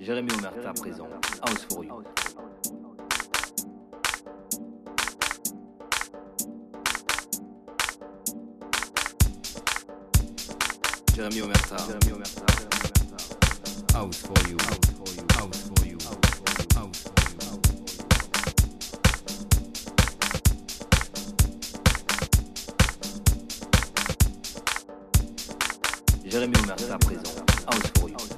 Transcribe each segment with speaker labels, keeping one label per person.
Speaker 1: Jérémy Omerta présent. House for you. Jérémy Omerta. Jérémy Omerta. House for you. House for you. House for you. House for you. Jérémy Omerta présent. House for you.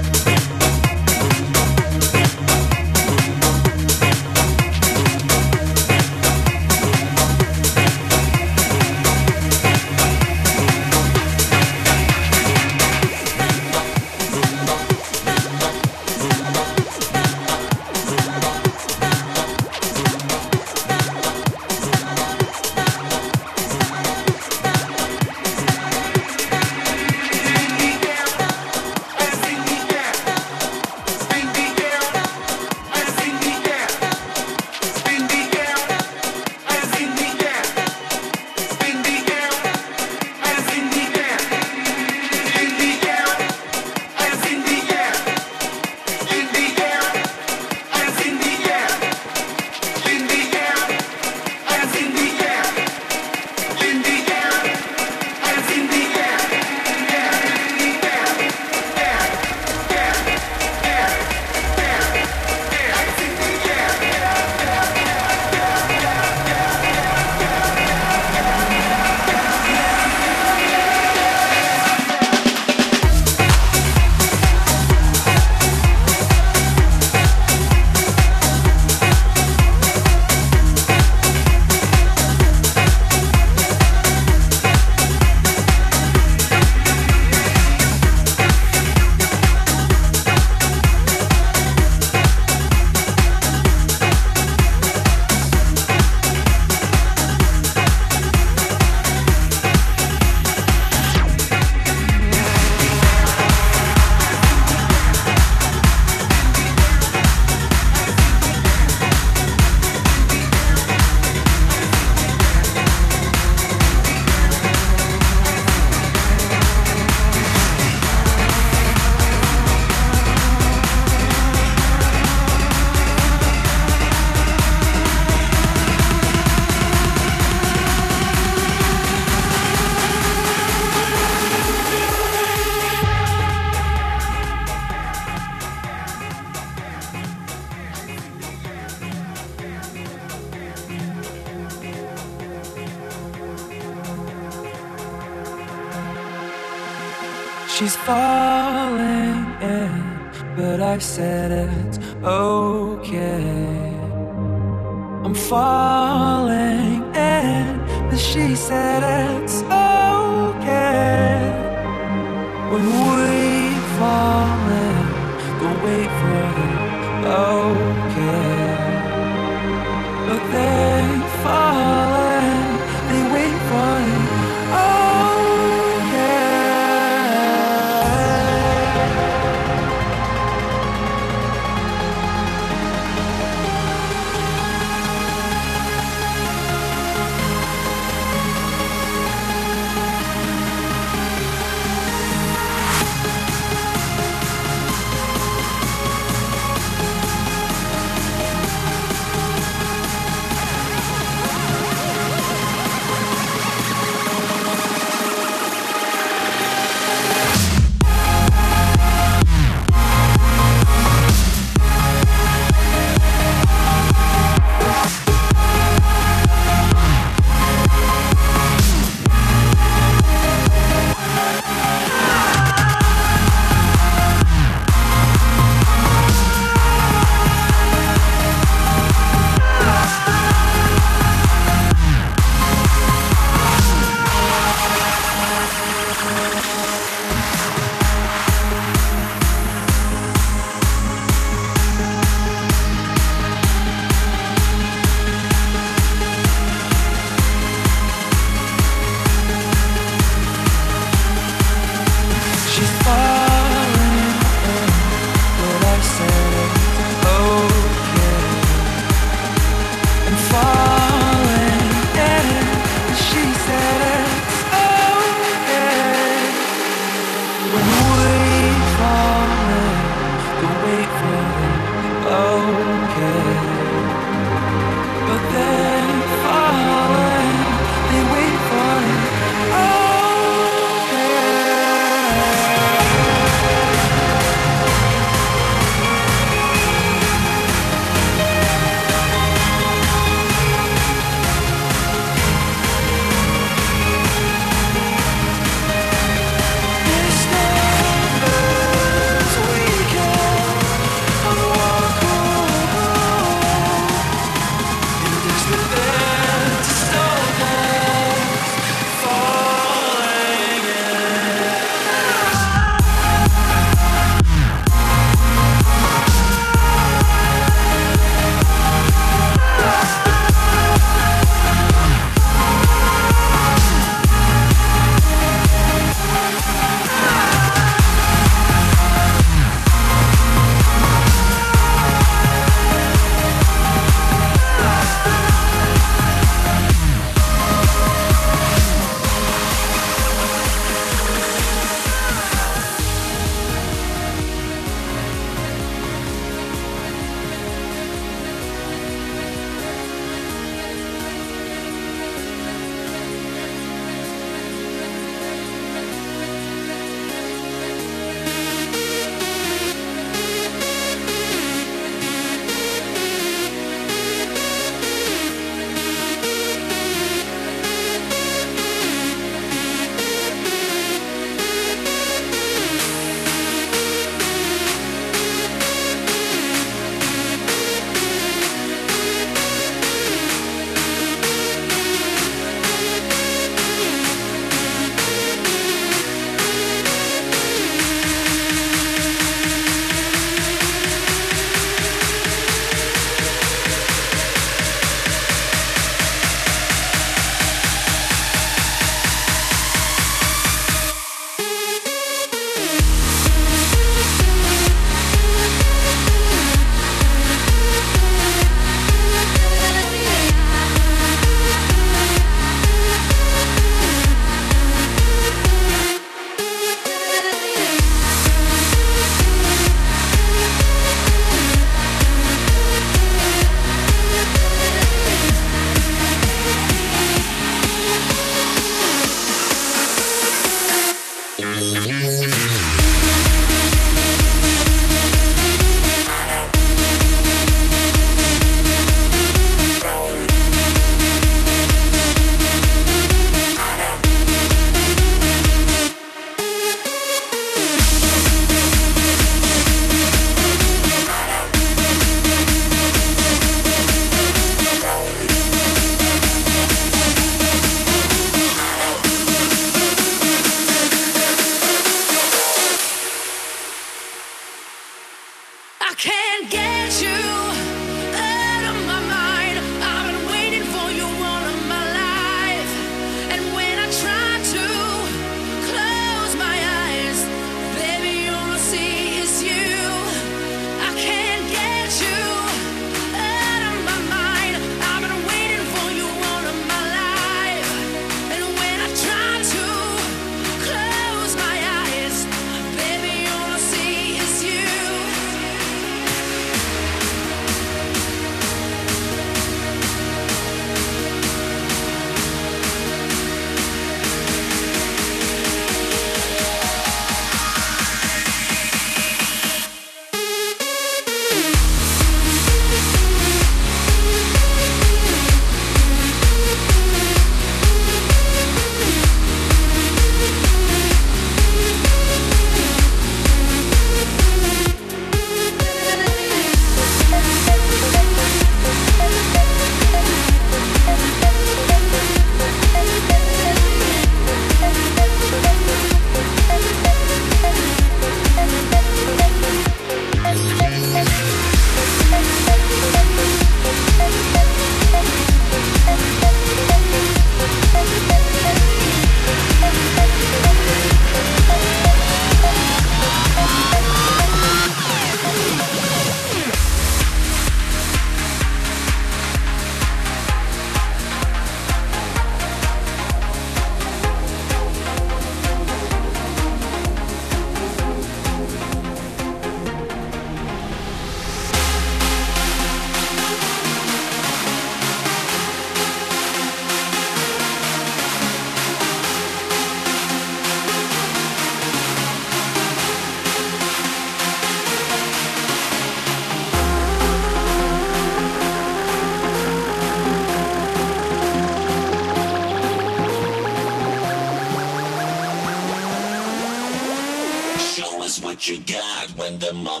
Speaker 2: them up.